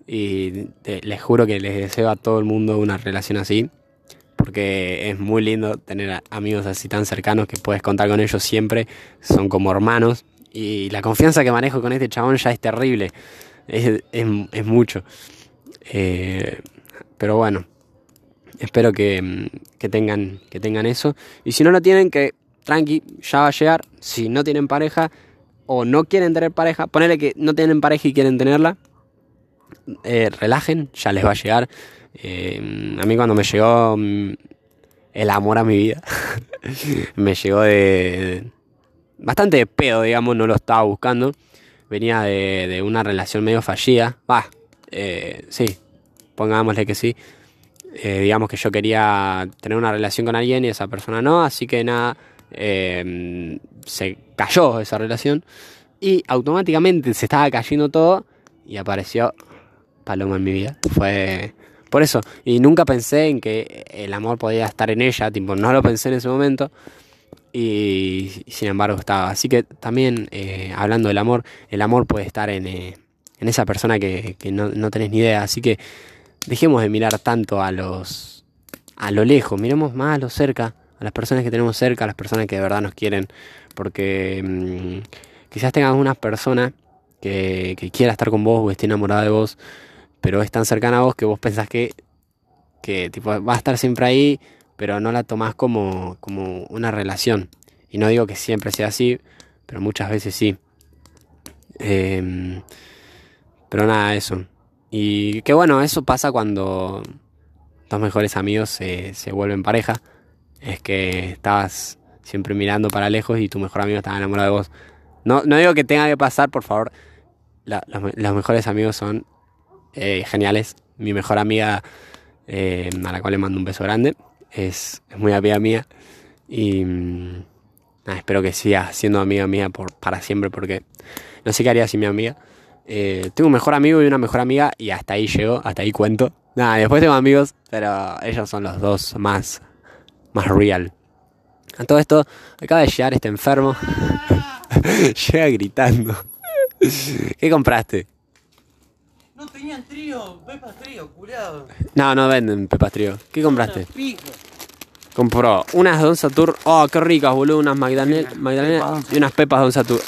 Y les juro que les deseo a todo el mundo una relación así. Porque es muy lindo tener amigos así tan cercanos que puedes contar con ellos siempre. Son como hermanos. Y la confianza que manejo con este chabón ya es terrible. Es, mucho. Eh, pero bueno. Espero que, que, tengan, que tengan eso. Y si no lo tienen, que tranqui, ya va a llegar. Si no tienen pareja o no quieren tener pareja, ponele que no tienen pareja y quieren tenerla eh, relajen, ya les va a llegar. Eh, a mí cuando me llegó mm, el amor a mi vida, me llegó de, bastante de pedo, digamos, no lo estaba buscando. Venía de, una relación medio fallida. Va, eh, sí, pongámosle que sí. digamos que yo quería tener una relación con alguien y esa persona no, así que nada, se cayó esa relación y automáticamente se estaba cayendo todo y apareció Paloma en mi vida. Fue por eso. Y nunca pensé en que el amor podía estar en ella. Tipo, no lo pensé en ese momento. Y, sin embargo estaba. Así que también eh, hablando del amor, el amor puede estar en, eh, en esa persona que, no, no, tenés ni idea. Así que dejemos de mirar tanto a los a lo lejos, miremos más a lo cerca, a las personas que tenemos cerca, a las personas que de verdad nos quieren. Porque mm, quizás tengas una persona que, que quiera estar con vos o esté enamorada de vos pero es tan cercana a vos que vos pensás que, que tipo, va a estar siempre ahí, pero no la tomás como, como una relación. Y no digo que siempre sea así, pero muchas veces sí. Em, pero nada, eso. Y que bueno, eso pasa cuando dos mejores amigos se, se vuelven pareja. Es que estás siempre mirando para lejos y tu mejor amigo está enamorado de vos. No, no digo que tenga que pasar, por favor. los mejores amigos son eh, geniales. Mi mejor amiga, eh, a la cual le mando un beso grande, es, muy amiga mía. Y mm, espero que siga siendo amiga mía por, para siempre porque no sé qué haría sin mi amiga. Eh, tengo un mejor amigo y una mejor amiga y hasta ahí llego, hasta ahí cuento. Nada, después tengo amigos, pero ellos son los dos más, más real. A todo esto, acaba de llegar este enfermo. Llega gritando. ¿Qué compraste? No tenían trío, pepas trío, culiado. No, no venden pepas trío. ¿Qué compraste? Compró unas Don Satur. Oh, qué ricas, boludo. Unas Magdalena, Magdalena y unas pepas Don Satur.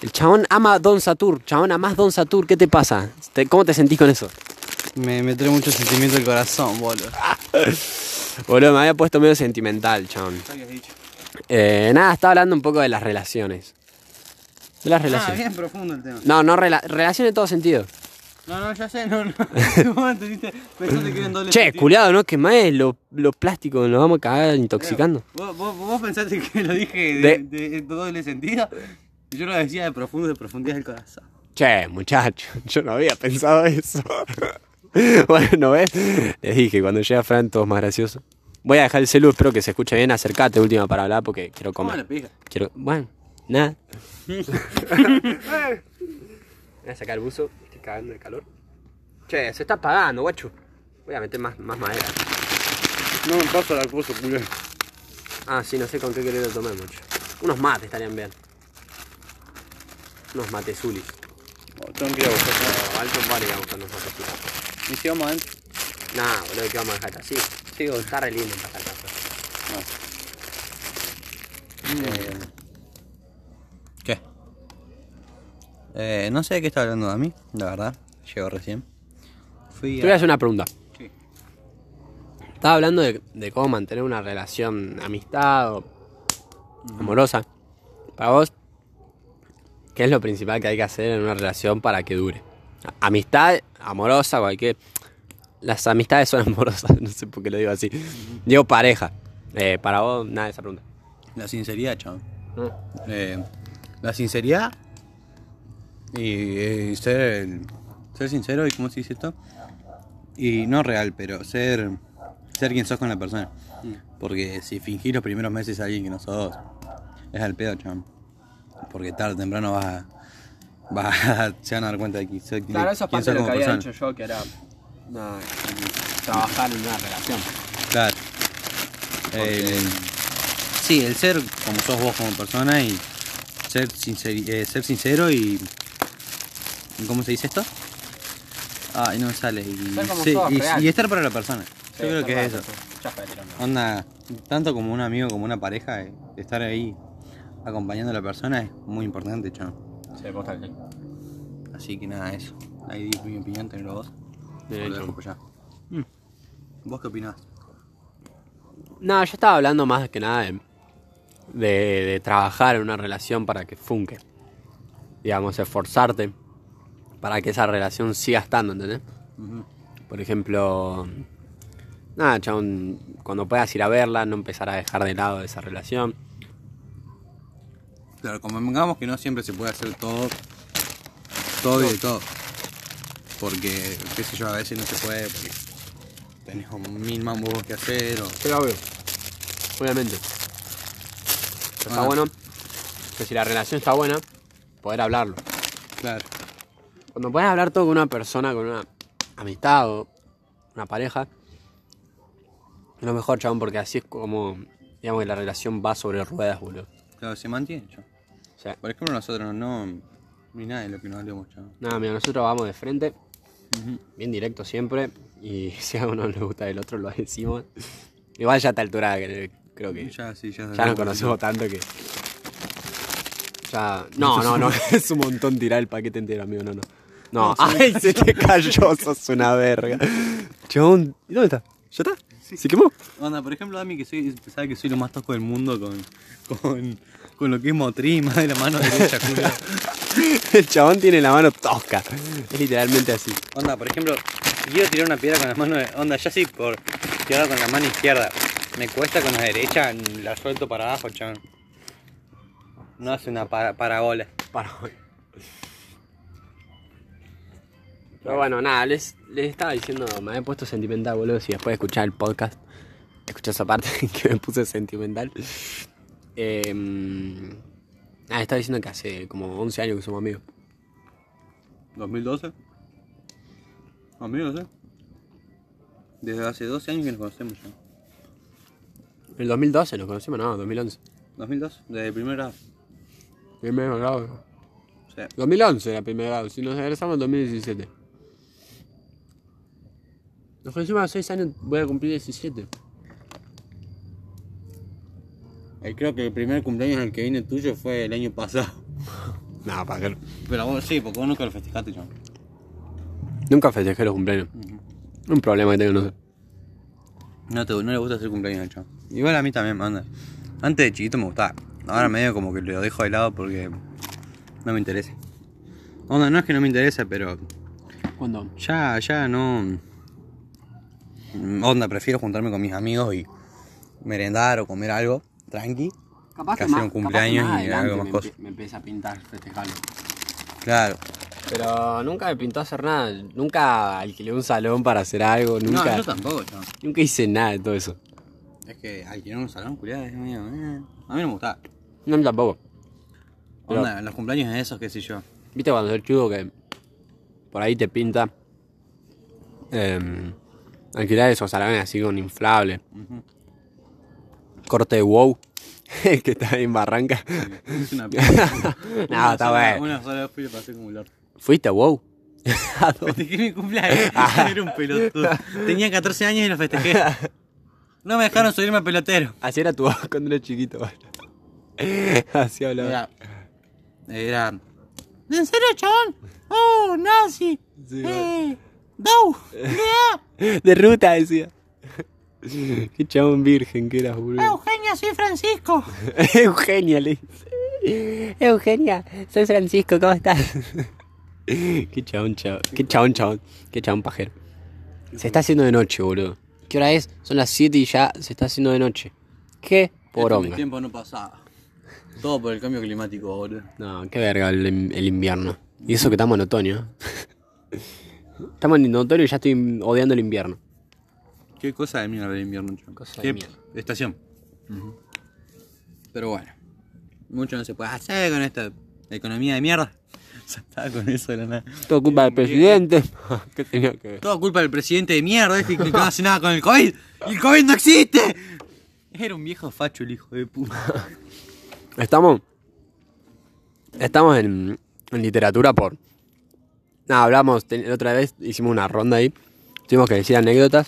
El chabón ama Don Satur. Chabón, amás Don Satur. ¿Qué te pasa? Te- ¿Cómo te sentís con eso? Me, me trae mucho sentimiento el corazón, boludo. Boludo, me había puesto medio sentimental, chabón. ¿Qué habías dicho? Eh, nada, estaba hablando un poco de las relaciones. De las Ah, relaciones. bien profundo el tema. No, no, rela- relaciones en todo sentido. No, no, ya sé, no, no. Pensaste que era en doble Che, sentido. culiado, ¿no? Que más lo, lo plástico, nos vamos a cagar intoxicando. ¿Vos, vos, vos pensaste que lo dije de, De- de, doble sentido? Yo lo decía de profundo, de profundidad del corazón. Che, muchacho, yo no había pensado eso. bueno, ¿ves? Les dije, cuando llega Fran, todo es más gracioso. Voy a dejar el celu, espero que se escuche bien. Acercate, última, para hablar, porque quiero ¿Cómo comer. Quiero. Bueno, nada. Voy a sacar el buzo, estoy cagando de calor. Che, se está apagando, guacho. Voy a meter más, más madera. No me paso la cosa, culo. Ah, sí, no sé con qué querer tomar mucho. Unos mates estarían bien. Unos matezulis. tengo que ir a buscar. No, Alton Bar a buscar unos matezulis. ¿Y si vamos adentro? Nah, boludo, que vamos a dejar así. Sí, boludo. Está re lindo para acá. Eh, ¿Qué? Eh, no sé de qué está hablando a mí, la verdad. Llegó recién. Fui Te voy a hacer una pregunta. Sí. Estaba hablando de, de cómo mantener una relación amistad o amorosa. Para vos, ¿qué es lo principal que hay que hacer en una relación para que dure? Amistad, amorosa, cualquier. Las amistades son amorosas, no sé por qué lo digo así. Digo pareja. Eh, para vos, nada de esa pregunta. La sinceridad, chaval. ¿No? Eh, la sinceridad y, eh, ser, ser sincero y cómo se dice esto y no real pero ser ser quien sos con la persona porque si fingís los primeros meses a alguien que no sos es al pedo chaval porque tarde o temprano vas a, vas a- se van a dar cuenta de quién sos, Claro, eso es parte de lo que había persona. dicho yo, que era trabajar en una relación. Claro. El- sí, el ser como sos vos como persona y ser, eh, ser sincero y... ¿Cómo se dice esto? Ay, no me sale. Y, Ser como sí, sos, y- real. y estar para la persona. Yo creo que es eso. Onda, tanto como un amigo como una pareja, eh, estar ahí acompañando a la persona es muy importante, chaval. También. Así que nada, eso. Ahí di mi opinión, tenlo vos. Bien Lo hecho. dejo allá. Mm. ¿Vos qué opinás? No, yo estaba hablando más que nada de, de, de trabajar en una relación para que funque. Digamos, esforzarte para que esa relación siga estando, ¿entendés? Ujú. Por ejemplo, nada, chabón, cuando puedas ir a verla, no empezar a dejar de lado esa relación. Claro, convengamos que no siempre se puede hacer todo, todo y de todo. Porque, qué sé yo, a veces no se puede porque tenés como mil mambos que hacer o... Sí, obvio. Obviamente. Pero está Ah. bueno que si la relación está buena, poder hablarlo. Claro. Cuando puedes hablar todo con una persona, con una amistad o una pareja, es lo mejor, chabón, porque así es como, digamos, que la relación va sobre ruedas, boludo. Claro, se mantiene, yo. Sea, Por ejemplo, nosotros no... Ni nada de lo que nos hablemos, chaval. nada, mira, nosotros vamos de frente, bien directo siempre, y si a uno no le gusta del otro, lo decimos. Igual ya a esta altura, creo que Ya, sí, ya... ya nos conocemos tanto que... Ya... No, no, no, es un montón tirar el paquete entero, amigo, no, no. No, ay, se te cayó, sos una verga. Chabón, ¿y dónde está? ¿Ya está? ¿Se quemó? Onda, por ejemplo, Dami, que soy, sabe que soy lo más tosco del mundo con, con, con lo que es motriz, más de la mano derecha. El chabón tiene la mano tosca. Es literalmente así. Onda, por ejemplo, si quiero tirar una piedra con la mano de... Onda, ya sí por tirarla con la mano izquierda. Me cuesta con la derecha, la suelto para abajo, chaval. No hace una para, parabola. Para hoy. Pero bueno, nada, les, les estaba diciendo, me había puesto sentimental, boludo. Si después de escuchar el podcast, escuché esa parte que me puse sentimental. Eh, nada, estaba diciendo que hace como 11 años que somos amigos. 2012. 2012. Desde hace 12 años que nos conocemos ya. El 2012 nos conocimos, no, 2011. 2002, desde primer grado. Primer grado. Sea, 2011 era primer grado, si nos egresamos en 2017. Nos conocimos hace 6 años, voy a cumplir 17. eh, creo que el primer cumpleaños en el que vine tuyo fue el año pasado. No, para que Pero vos sí, porque vos nunca lo festejaste, yo. Nunca festejé los cumpleaños. Un problema que tengo, no sé. No, te, no le gusta hacer cumpleaños al chavo. Igual a mí también, anda. Antes de chiquito me gustaba. Ahora medio como que lo dejo de lado porque no me interesa. Onda, no es que no me interesa, pero ¿Cuándo? ya, ya no. Onda, prefiero juntarme con mis amigos y merendar o comer algo tranqui. Capaz Que hacer un cumpleaños y algo más me, cosas. me empieza a pintar festejarlo. Claro. Pero nunca me pintó hacer nada. Nunca alquilé un salón para hacer algo. No, Nunca, yo tampoco, chavo. nunca hice nada de todo eso. Es que alquilar un salón, culiado, es medio. eh. A mí no me gustaba. No, a mí tampoco. Pero- Onda, los cumpleaños de esos, qué sé yo. ¿Viste cuando sos chico que por ahí te pinta em, alquilar esos salones así con inflable? Ujú. Corte de wow. que está ahí en Barranca. Es una no, está bueno. Una sola vez fui y pasé como el orto. ¿Fuiste a wow? Festejé mi cumpleaños. Era un pelotudo. Tenía 14 años y lo festejé. No me dejaron subirme a pelotero. Así era tu voz cuando eras chiquito. Así hablaba. Era. Era. ¿En serio, chabón? ¡Oh, nazi! Sí, ¡Eh! ¡Dou! ¡Lea! De ruta decía. Qué chabón virgen que eras, boludo. Eugenia, soy Francisco. Eugenia le dice. Eugenia, soy Francisco, ¿cómo estás? Qué chabón, chabón. Qué chabón, chabón. Qué chabón pajero. Se está haciendo de noche, boludo. ¿Qué hora es? Son las 7 y ya se está haciendo de noche. ¿Qué poronga? tiempo no pasaba. Todo por el cambio climático, boludo. No, qué verga el, el invierno. Y eso que estamos en otoño. Estamos en otoño y ya estoy odiando el invierno. Qué cosa de mierda el invierno. Cosa de Qué mierda. estación. Pero bueno. Mucho no se puede hacer con esta economía de mierda. Ya estaba con eso de la nada. Todo culpa del presidente. ¿Qué tenía que ver? Todo culpa del presidente de mierda este que no hace nada con el COVID. ¡Y el COVID no existe! Era un viejo facho el hijo de puta. Estamos. Estamos en, en literatura por. Nada, hablamos. la otra vez hicimos una ronda ahí. Tuvimos que decir anécdotas.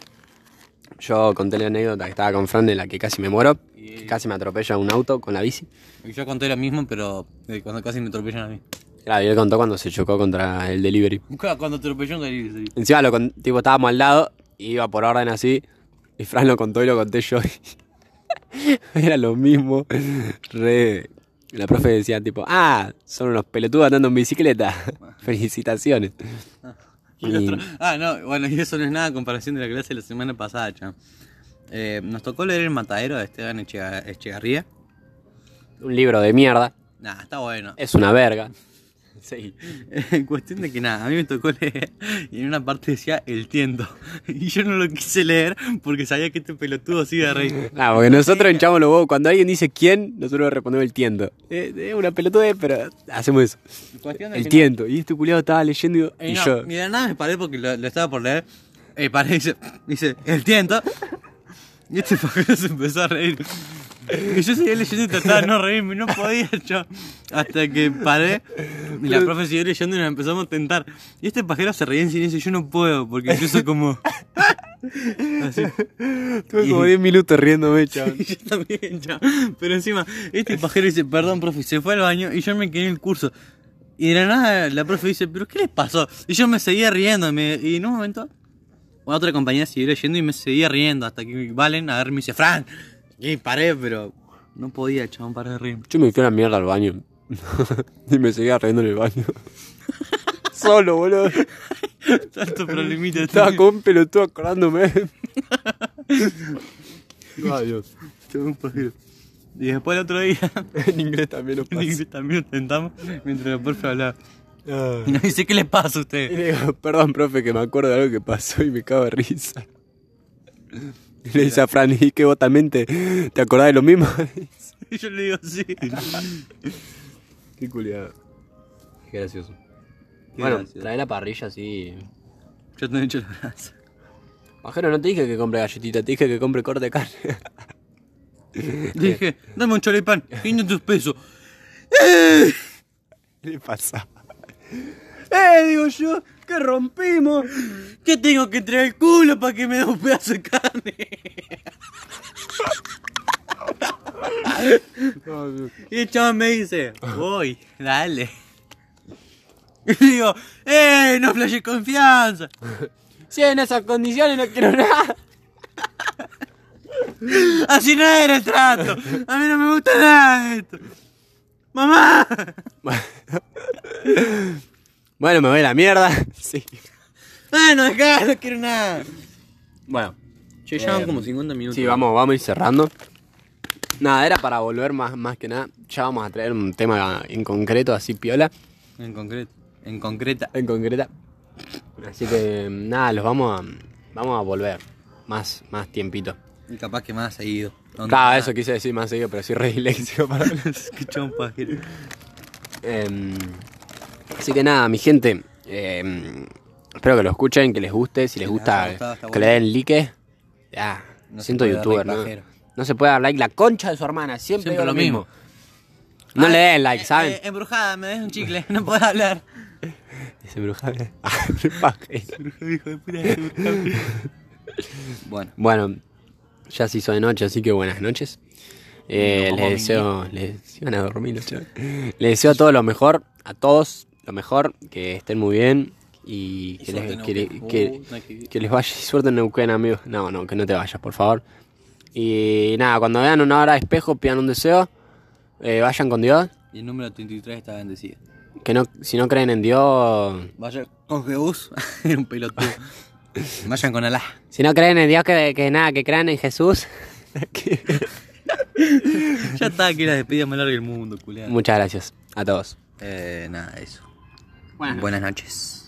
Yo conté la anécdota que estaba con Fran de la que casi me muero. Y- Casi me atropella un auto con la bici. Y yo conté lo mismo, pero eh, cuando casi me atropellan a mí. Claro, y él contó cuando se chocó contra el delivery. Claro, Cuando atropelló un delivery. Encima lo con- tipo, estábamos al lado y iba por orden así. Y Fran lo contó y lo conté yo. Era lo mismo. Re. La profe decía tipo, ah, son unos pelotudos andando en bicicleta. Felicitaciones. Y Y- Ah, no, bueno, y eso no es nada a comparación de la clase de la semana pasada, cha. Eh, nos tocó leer El Matadero de Esteban Echega- Echegarría. Un libro de mierda. Nah, está bueno. Es una verga. Sí. En cuestión de que nada, a mí me tocó leer y en una parte decía el tiento. Y yo no lo quise leer porque sabía que este pelotudo sigue de reír. Ah, porque nosotros hinchamos los huevos. Cuando alguien dice quién, nosotros respondemos el tiento. Es es una pelotudez, pero hacemos eso. El que tiento. Y este culiado estaba leyendo y, y y no, yo. y la nada me paré porque lo, lo estaba por leer. Eh, paré y dice, dice, el tiento. Y este se empezó a reír. Y yo seguía leyendo y trataba de no reírme, no podía yo. Hasta que paré y la profe siguió leyendo y nos empezamos a tentar. Y este pajero se reía en silencio y yo no puedo porque yo soy como. Así. Tuve como 10 minutos riéndome, chaval. Yo también, ya. Pero encima, este pajero dice, perdón, profe, se fue al baño y yo me quedé en el curso. Y de la nada la profe dice, ¿pero qué les pasó? Y yo me seguía riéndome. Y en un momento, una otra compañera siguió leyendo y me seguía riendo. Hasta que Valen a ver me dice, Fran. Y paré, pero no podía, chabón, parar de reírme. Yo me fui a la mierda al baño. y me seguía riendo en el baño. Solo, boludo. Tanto problemita. Estaba con un pelotudo acordándome. Pajero. Y después el otro día, En inglés también lo en pasa. inglés también lo tentamos mientras la profe hablaba. Y Ah. nos dice, ¿qué les pasa a Y ustedes? le digo, perdón, profe, que me acuerdo de algo que pasó y me cago de risa. Y le dice a Fran, ¿y que vos también te, te acordás de lo mismo? Y yo le digo, sí. Qué culiado. Qué gracioso. Qué bueno, gracioso. trae la parrilla así. Yo te he hecho la brasa. Bajero, no te dije que compre galletita, te dije que compre corte de carne. Dije, dame un choripán, 500 pesos. ¿Qué le pasa? ¡Eh! Digo yo, que rompimos. Que tengo que traer el culo para que me dé un pedazo de carne. Y el chaval me dice, voy, dale. Y digo, ¡eh! No flashe confianza. Si en esas condiciones no quiero nada. Así no era el trato. A mí no me gusta nada esto. ¡Mamá! Bueno, me voy a la mierda. Sí. Bueno, acá no quiero nada. Bueno. Che, ya van Eh, como 50 minutos. Sí, vamos, vamos a ir cerrando. Nada, era para volver más, más que nada. Ya vamos a traer un tema en concreto, así piola. En concreto. En concreta. En concreta. Así que nada, los vamos a, vamos a volver. Más, más tiempito. Y capaz que más seguido. Claro, eso quise decir más seguido, pero soy re disléxico para Escuchá un pajero. Así que nada, mi gente. em, espero que lo escuchen, que les guste. Si les gusta, está que bueno. le den like. Ya, No se siento youtuber, ¿no? No se puede dar like. La concha de su hermana, siempre, Siempre lo mismo. mismo. No Ah, le den like, eh, ¿saben? eh, embrujada, me des un chicle, no puedo hablar. Ese brujable. Ah, pajero. Hijo de puta, Bueno, Bueno, ya se hizo de noche, así que buenas noches. Eh, les deseo, les iban a dormir. Les deseo todo lo mejor, a todos lo mejor, que estén muy bien y que, les, que, le- Neuquén. que- Uh, que les vaya suerte en Neuquén, amigos. No, no, que no te vayas, por favor. Y nada, cuando vean una hora de espejo, pidan un deseo, eh, vayan con Dios. y el número 33 está bendecido. Que no, si no creen en Dios, Vaya con Jesús, era un pelotudo. Vayan con Alá. si no creen en Dios, que, que nada, que crean en Jesús. Ya está, que la despedida más larga del mundo, culiado. Muchas gracias a todos. Eh, nada, eso. Buenas Buenas noches.